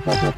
Bye.